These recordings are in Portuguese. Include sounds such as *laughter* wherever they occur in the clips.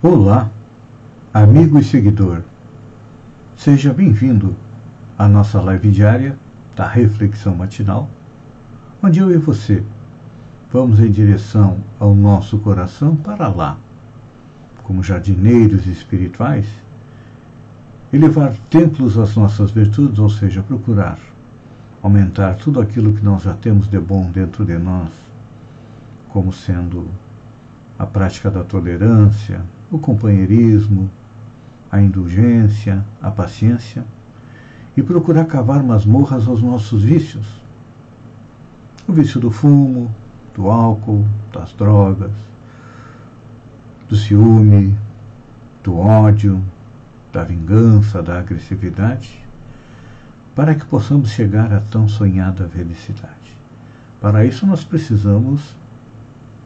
Olá, amigo e seguidor. Seja bem-vindo à nossa live diária da Reflexão Matinal, onde eu e você vamos em direção ao nosso coração para lá, como jardineiros espirituais, elevar templos às nossas virtudes, ou seja, procurar aumentar tudo aquilo que nós já temos de bom dentro de nós, como sendo a prática da tolerância, o companheirismo, a indulgência, a paciência e procurar cavar masmorras aos nossos vícios. O vício do fumo, do álcool, das drogas, do ciúme, do ódio, da vingança, da agressividade, para que possamos chegar à tão sonhada felicidade. Para isso, nós precisamos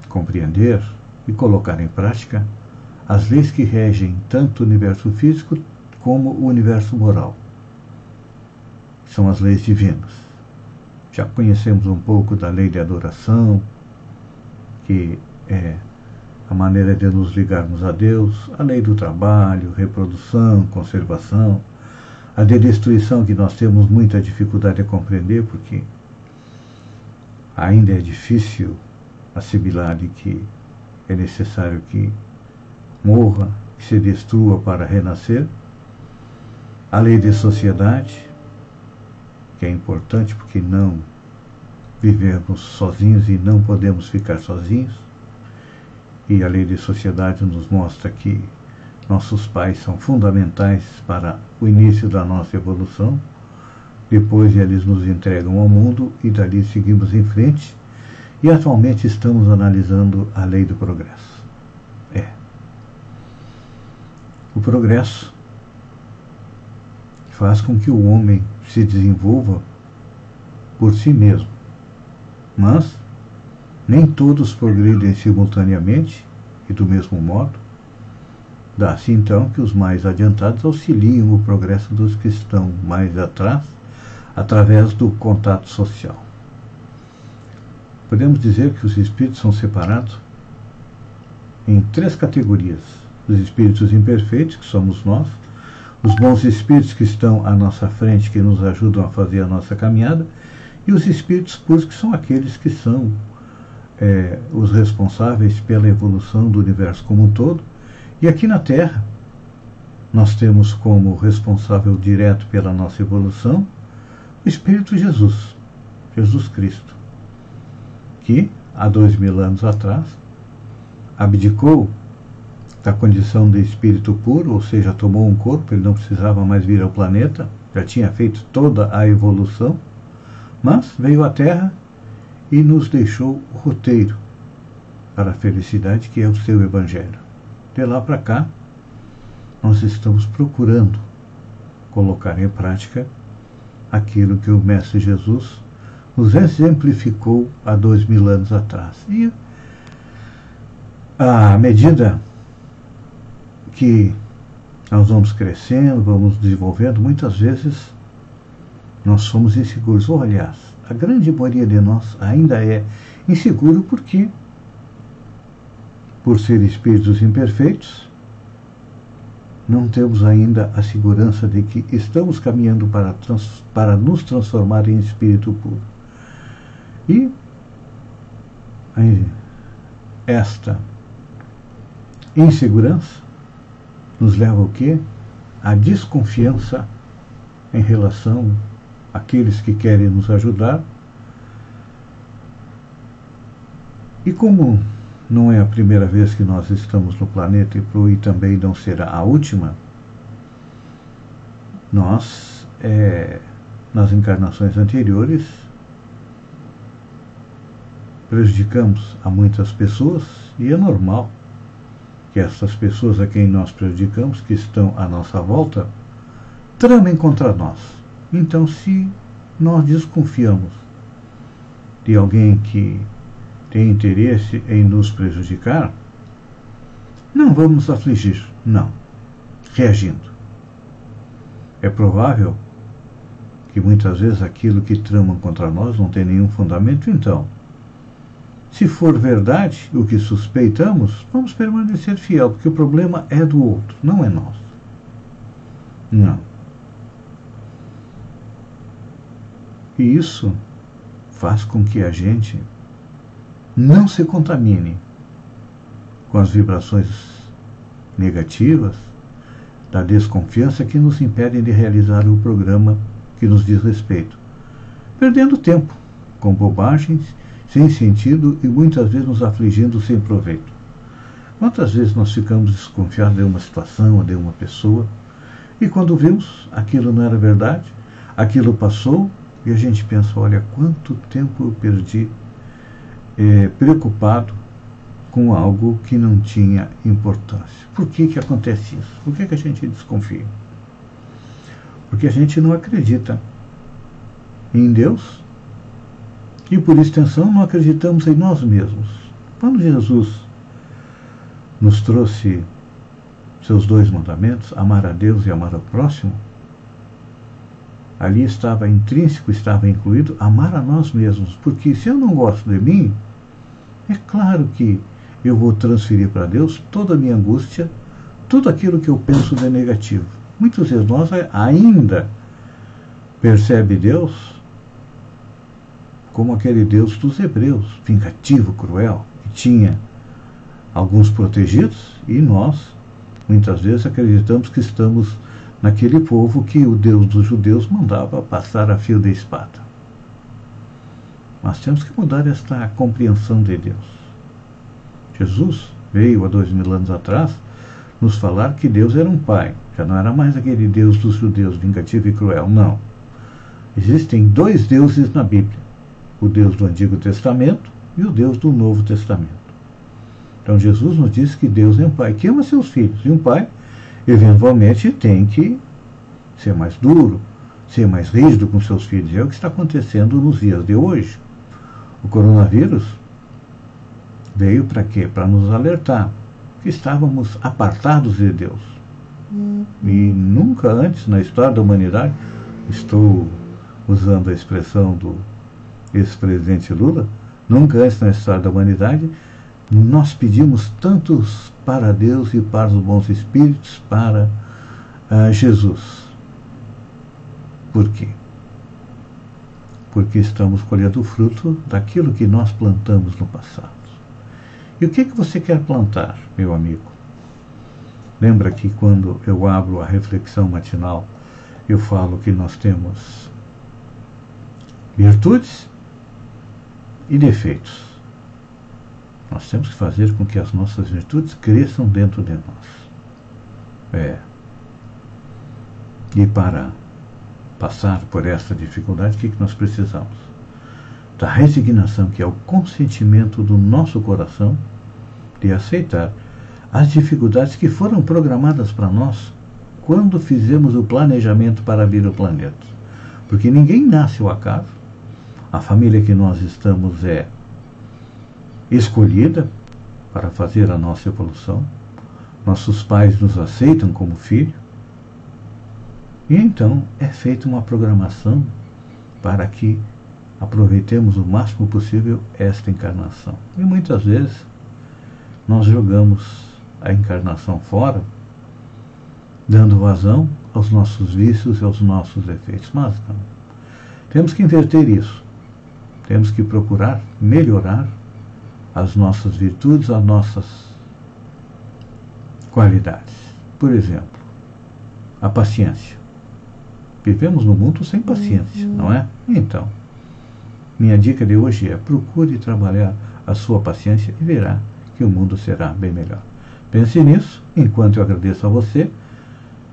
compreender e colocar em prática as leis que regem tanto o universo físico como o universo moral. São as leis divinas. Já conhecemos um pouco da lei de adoração, que é a maneira de nos ligarmos a Deus, a lei do trabalho, reprodução, conservação, a de destruição que nós temos muita dificuldade a compreender, porque ainda é difícil assimilar de que é necessário que morra, que se destrua para renascer. A lei de sociedade, que é importante porque não vivemos sozinhos e não podemos ficar sozinhos. E a lei de sociedade nos mostra que nossos pais são fundamentais para o início da nossa evolução. Depois eles nos entregam ao mundo e dali seguimos em frente. E atualmente estamos analisando a lei do progresso. O progresso faz com que o homem se desenvolva por si mesmo. Mas nem todos progridem simultaneamente e do mesmo modo. Dá-se então que os mais adiantados auxiliam o progresso dos que estão mais atrás através do contato social. Podemos dizer que os espíritos são separados em três categorias os espíritos imperfeitos, que somos nós, os bons espíritos que estão à nossa frente, que nos ajudam a fazer a nossa caminhada, e os espíritos puros, que são aqueles que são é, os responsáveis pela evolução do universo como um todo. E aqui na Terra, nós temos como responsável direto pela nossa evolução o Espírito Jesus, Jesus Cristo, que há dois mil anos atrás abdicou da condição de espírito puro, ou seja, tomou um corpo, ele não precisava mais vir ao planeta, já tinha feito toda a evolução, mas veio à Terra e nos deixou o roteiro para a felicidade que é o seu Evangelho. De lá para cá, nós estamos procurando colocar em prática aquilo que o Mestre Jesus nos exemplificou há dois mil anos atrás. E à medida que nós vamos crescendo, vamos desenvolvendo, muitas vezes nós somos inseguros. Ou, aliás, a grande maioria de nós ainda é inseguro porque, por ser espíritos imperfeitos, não temos ainda a segurança de que estamos caminhando para, trans, para nos transformar em espírito puro. E esta insegurança nos leva ao quê? A desconfiança em relação àqueles que querem nos ajudar. E como não é a primeira vez que nós estamos no planeta e também não será a última, nós, é, nas encarnações anteriores, prejudicamos a muitas pessoas e é normal que essas pessoas a quem nós prejudicamos, que estão à nossa volta, tramem contra nós. Então, se nós desconfiamos de alguém que tem interesse em nos prejudicar, não vamos afligir, não, reagindo. É provável que muitas vezes aquilo que tramam contra nós não tem nenhum fundamento, então, se for verdade o que suspeitamos, vamos permanecer fiel, porque o problema é do outro, não é nosso. Não. E isso faz com que a gente não se contamine com as vibrações negativas da desconfiança que nos impedem de realizar o programa que nos diz respeito, perdendo tempo com bobagens sem sentido e muitas vezes nos afligindo sem proveito. Quantas vezes nós ficamos desconfiados de uma situação ou de uma pessoa e quando vimos aquilo não era verdade, aquilo passou e a gente pensa: olha, quanto tempo eu perdi é, preocupado com algo que não tinha importância. Por que, que acontece isso? Por que, que a gente desconfia? Porque a gente não acredita em Deus e, por extensão, não acreditamos em nós mesmos. Quando Jesus nos trouxe seus dois mandamentos, amar a Deus e amar ao próximo, ali estava intrínseco, estava incluído amar a nós mesmos. Porque se eu não gosto de mim, é claro que eu vou transferir para Deus toda a minha angústia, tudo aquilo que eu penso de negativo. Muitas vezes nós ainda percebe Deus como aquele Deus dos hebreus, vingativo, cruel, que tinha alguns protegidos e nós muitas vezes acreditamos que estamos naquele povo que o Deus dos judeus mandava passar a fio de espada. Mas temos que mudar esta compreensão de Deus. Jesus veio há dois mil anos atrás nos falar que Deus era um pai. Já não era mais aquele Deus dos judeus, vingativo e cruel. Não. Existem dois deuses na Bíblia: o Deus do Antigo Testamento e o Deus do Novo Testamento. Então Jesus nos diz que Deus é um pai que ama seus filhos. E um pai, eventualmente, tem que ser mais duro, ser mais rígido com seus filhos. É o que está acontecendo nos dias de hoje. O coronavírus veio para quê? Para nos alertar que estávamos apartados de Deus. Uhum. E nunca antes na história da humanidade, estou usando a expressão do ex-presidente Lula, nunca antes na história da humanidade, nós pedimos tantos para Deus e para os bons espíritos, para uh, Jesus. Por quê? Porque estamos colhendo o fruto daquilo que nós plantamos no passado. E o que, que você quer plantar, meu amigo? Lembra que quando eu abro a reflexão matinal, eu falo que nós temos virtudes e defeitos. Nós temos que fazer com que as nossas virtudes cresçam dentro de nós. É. E para passar por essa dificuldade, o que, que nós precisamos? Da resignação, que é o consentimento do nosso coração de aceitar as dificuldades que foram programadas para nós quando fizemos o planejamento para vir ao planeta. Porque ninguém nasce ao acaso. A família que nós estamos é escolhida para fazer a nossa evolução. Nossos pais nos aceitam como filho. E então é feita uma programação para que aproveitemos o máximo possível esta encarnação. E muitas vezes nós jogamos a encarnação fora, dando vazão aos nossos vícios e aos nossos defeitos. Mas não. Temos que inverter isso. Temos que procurar melhorar as nossas virtudes, as nossas qualidades. Por exemplo, a paciência. Vivemos no mundo sem paciência, uhum. não é? Então, minha dica de hoje é procure trabalhar a sua paciência e verá que o mundo será bem melhor. Pense nisso, enquanto eu agradeço a você.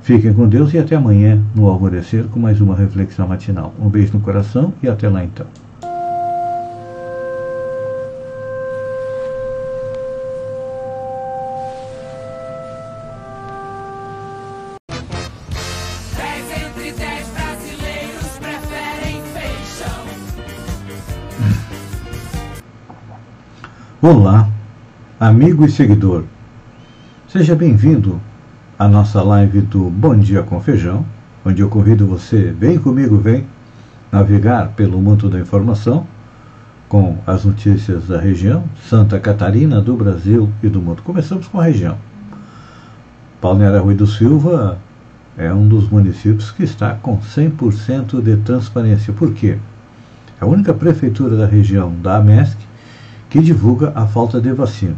Fiquem com Deus e até amanhã no alvorecer com mais uma reflexão matinal. Um beijo no coração e até lá então. Olá, amigo e seguidor. Seja bem-vindo à nossa live do Bom Dia com Feijão, onde eu convido você, vem comigo, vem navegar pelo mundo da informação com as notícias da região, Santa Catarina, do Brasil e do mundo. Começamos com a região. Palmeira Rui do Silva é um dos municípios que está com 100% de transparência. Por quê? É a única prefeitura da região da AMESC que divulga a falta de vacinas.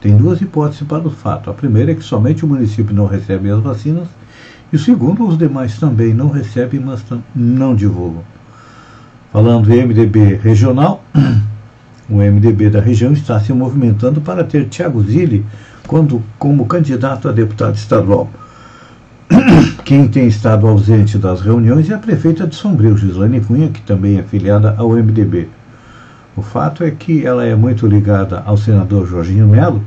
Tem duas hipóteses para o fato. A primeira é que somente o município não recebe as vacinas, e o segundo, os demais também não recebem, mas não divulgam. Falando em MDB regional, *clears throat* o MDB da região está se movimentando para ter Tiago Zilli quando, como candidato a deputado estadual. *clears throat* Quem tem estado ausente das reuniões é a prefeita de Sombrio, Gislaine Cunha, que também é filiada ao MDB. O fato é que ela é muito ligada ao senador Jorginho Melo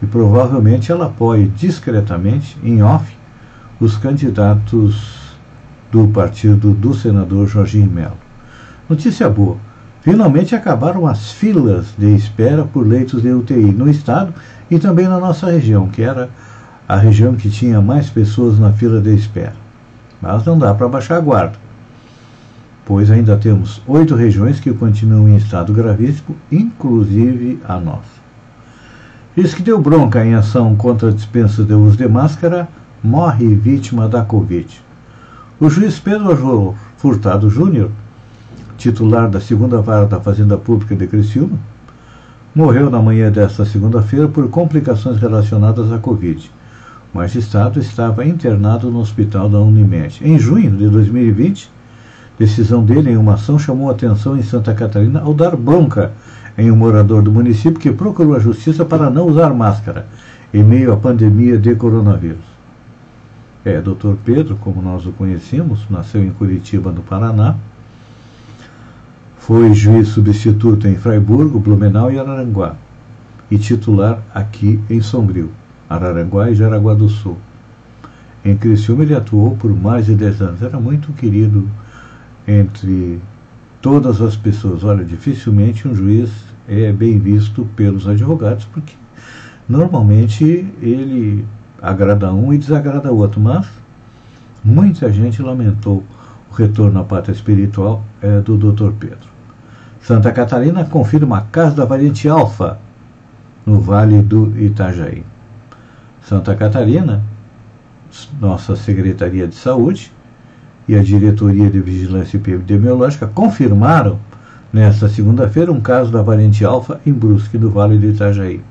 e provavelmente ela apoia discretamente, em off, os candidatos do partido do senador Jorginho Melo. Notícia boa. Finalmente acabaram as filas de espera por leitos de UTI no estado e também na nossa região, que era a região que tinha mais pessoas na fila de espera. Mas não dá para baixar a guarda pois ainda temos oito regiões que continuam em estado gravíssimo, inclusive a nossa. Diz que deu bronca em ação contra dispensa de uso de máscara, morre vítima da Covid. O juiz Pedro Furtado Júnior, titular da segunda vara da Fazenda Pública de Criciúma, morreu na manhã desta segunda-feira por complicações relacionadas à Covid. O magistrado estava internado no hospital da Unimed. Em junho de 2020, Decisão dele em uma ação chamou atenção em Santa Catarina ao dar bronca em um morador do município que procurou a justiça para não usar máscara em meio à pandemia de coronavírus. É, Dr. Pedro, como nós o conhecemos, nasceu em Curitiba, no Paraná. Foi juiz substituto em Fraiburgo, Blumenau e Araranguá. E titular aqui em Sombrio, Araranguá e Jaraguá do Sul. Em Criciúma ele atuou por mais de 10 anos. Era muito querido entre todas as pessoas. Olha, dificilmente um juiz é bem visto pelos advogados, porque normalmente ele agrada um e desagrada outro, mas muita gente lamentou o retorno à pátria espiritual é, do Dr. Pedro. Santa Catarina confirma a casa da variante Alfa no Vale do Itajaí. Santa Catarina, nossa Secretaria de Saúde, e a Diretoria de Vigilância Epidemiológica confirmaram nesta segunda-feira um caso da variante alfa em Brusque, no Vale do Itajaí.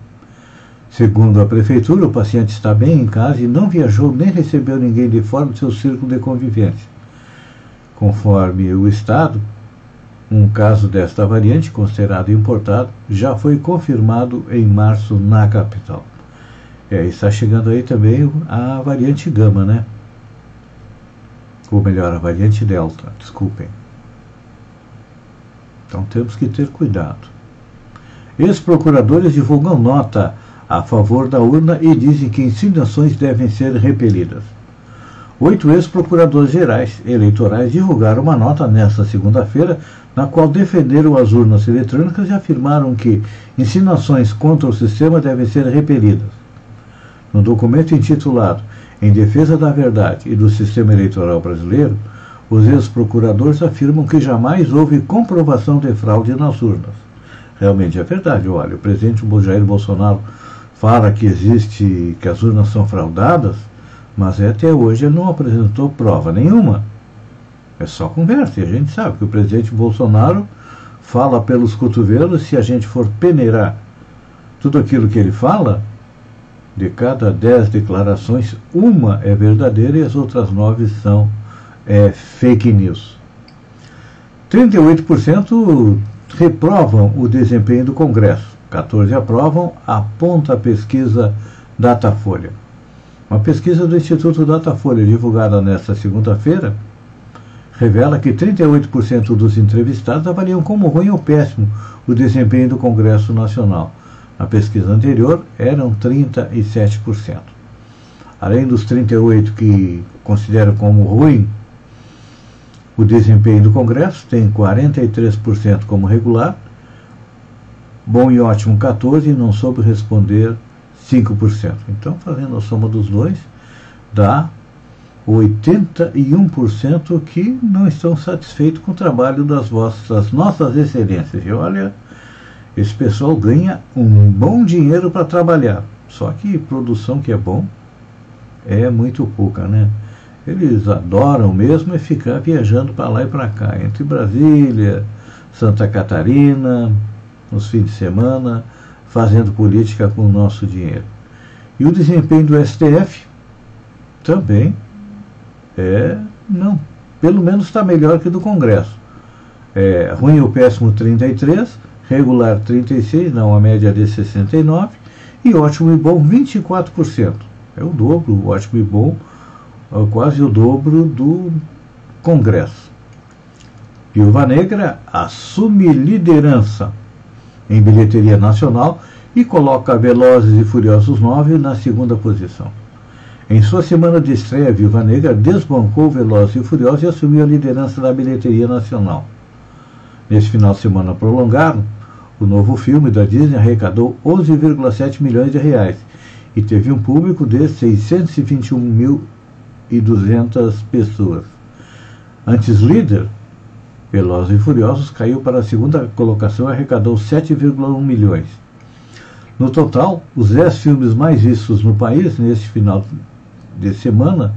Segundo a Prefeitura, o paciente está bem em casa e não viajou nem recebeu ninguém de fora do seu círculo de convivência. Conforme o Estado, um caso desta variante, considerado importado, já foi confirmado em março na capital. É, está chegando aí também a variante Gama, né? Ou melhor, a variante Delta, desculpem. Então temos que ter cuidado. Ex-procuradores divulgam nota a favor da urna e dizem que insinuações devem ser repelidas. Oito ex-procuradores gerais eleitorais divulgaram uma nota nesta segunda-feira, na qual defenderam as urnas eletrônicas e afirmaram que insinuações contra o sistema devem ser repelidas. No documento intitulado em defesa da verdade e do sistema eleitoral brasileiro, os ex-procuradores afirmam que jamais houve comprovação de fraude nas urnas. Realmente é verdade. Olha, o presidente Jair Bolsonaro fala que existe, que as urnas são fraudadas, mas até hoje ele não apresentou prova nenhuma. É só conversa. E a gente sabe que o presidente Bolsonaro fala pelos cotovelos. Se a gente for peneirar tudo aquilo que ele fala, de cada dez declarações, uma é verdadeira e as outras nove são é, fake news. 38% reprovam o desempenho do Congresso, 14% aprovam, aponta a pesquisa Datafolha. Uma pesquisa do Instituto Datafolha, divulgada nesta segunda-feira, revela que 38% dos entrevistados avaliam como ruim ou péssimo o desempenho do Congresso Nacional. Na pesquisa anterior, eram 37%. Além dos 38% que consideram como ruim o desempenho do Congresso, tem 43% como regular, bom e ótimo 14% e não soube responder 5%. Então, fazendo a soma dos dois, dá 81% que não estão satisfeitos com o trabalho das vossas, das nossas excelências. E olha, esse pessoal ganha um bom dinheiro para trabalhar. Só que produção que é bom é muito pouca, né? Eles adoram mesmo é ficar viajando para lá e para cá, entre Brasília, Santa Catarina, nos fins de semana, fazendo política com o nosso dinheiro. E o desempenho do STF também é, não, pelo menos está melhor que do Congresso. É, ruim ou péssimo 33, regular 36, não, a média de 69, e ótimo e bom 24%. É o dobro, ótimo e bom, é quase o dobro do Congresso. Viúva Negra assume liderança em bilheteria nacional e coloca Velozes e Furiosos 9 na segunda posição. Em sua semana de estreia, Viúva Negra desbancou Velozes e Furiosos e assumiu a liderança da bilheteria nacional. Nesse final de semana prolongado, o novo filme da Disney arrecadou 11,7 milhões de reais e teve um público de 621.200 pessoas. Antes líder, Velozes e Furiosos caiu para a segunda colocação e arrecadou 7,1 milhões. No total, os 10 filmes mais vistos no país neste final de semana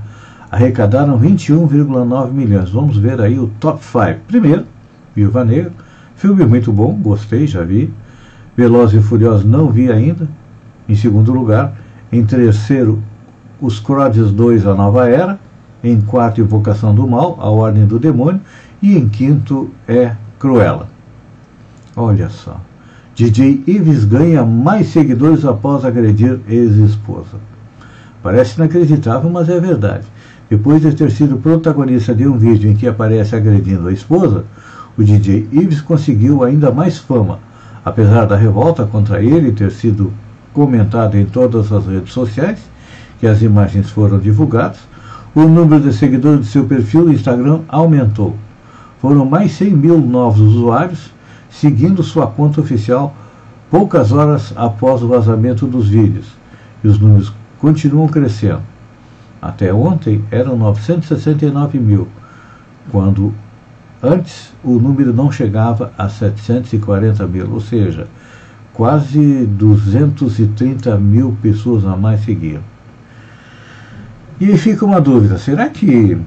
arrecadaram 21,9 milhões. Vamos ver aí o top 5. Primeiro, Viúva Negra, filme muito bom, gostei, já vi. Velozes e Furiosos não vi ainda. Em segundo lugar, em terceiro, Os Crodes 2, A Nova Era. Em quarto, Invocação do Mal, A Ordem do Demônio. E em quinto é Cruella. Olha só. DJ Ives ganha mais seguidores após agredir ex-esposa. Parece inacreditável, mas é verdade. Depois de ter sido protagonista de um vídeo em que aparece agredindo a esposa, o DJ Ives conseguiu ainda mais fama. Apesar da revolta contra ele ter sido comentada em todas as redes sociais, que as imagens foram divulgadas, o número de seguidores de seu perfil no Instagram aumentou. Foram mais 100 mil novos usuários seguindo sua conta oficial poucas horas após o vazamento dos vídeos. E os números continuam crescendo. Até ontem eram 969 mil, quando antes o número não chegava a 740 mil, ou seja, quase 230 mil pessoas a mais seguiam. E fica uma dúvida: será que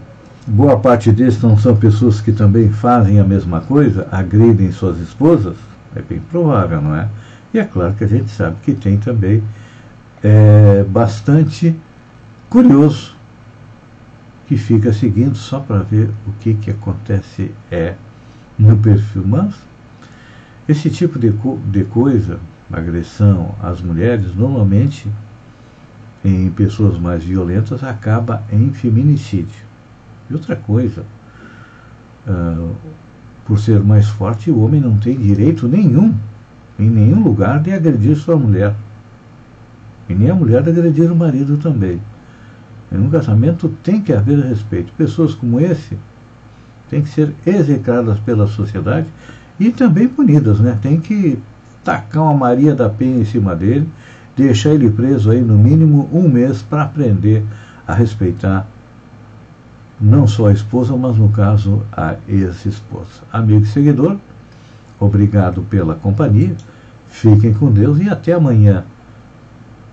boa parte deles não são pessoas que também fazem a mesma coisa, agredem suas esposas? É bem provável, não é? E é claro que a gente sabe que tem também é, bastante curioso que fica seguindo só para ver o que, que acontece é no perfil. Mas esse tipo de, co de coisa, agressão às mulheres, normalmente em pessoas mais violentas acaba em feminicídio. E outra coisa, uh, por ser mais forte, o homem não tem direito nenhum, em nenhum lugar, de agredir sua mulher. E nem a mulher de agredir o marido também. Em um casamento tem que haver respeito. Pessoas como esse têm que ser execradas pela sociedade e também punidas, né? Tem que tacar uma Maria da Penha em cima dele, deixar ele preso aí no mínimo um mês para aprender a respeitar não só a esposa, mas no caso a ex-esposa. Amigo e seguidor, obrigado pela companhia, fiquem com Deus e até amanhã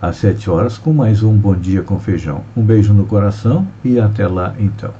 às 7 horas com mais um Bom Dia com Feijão. Um beijo no coração e até lá então.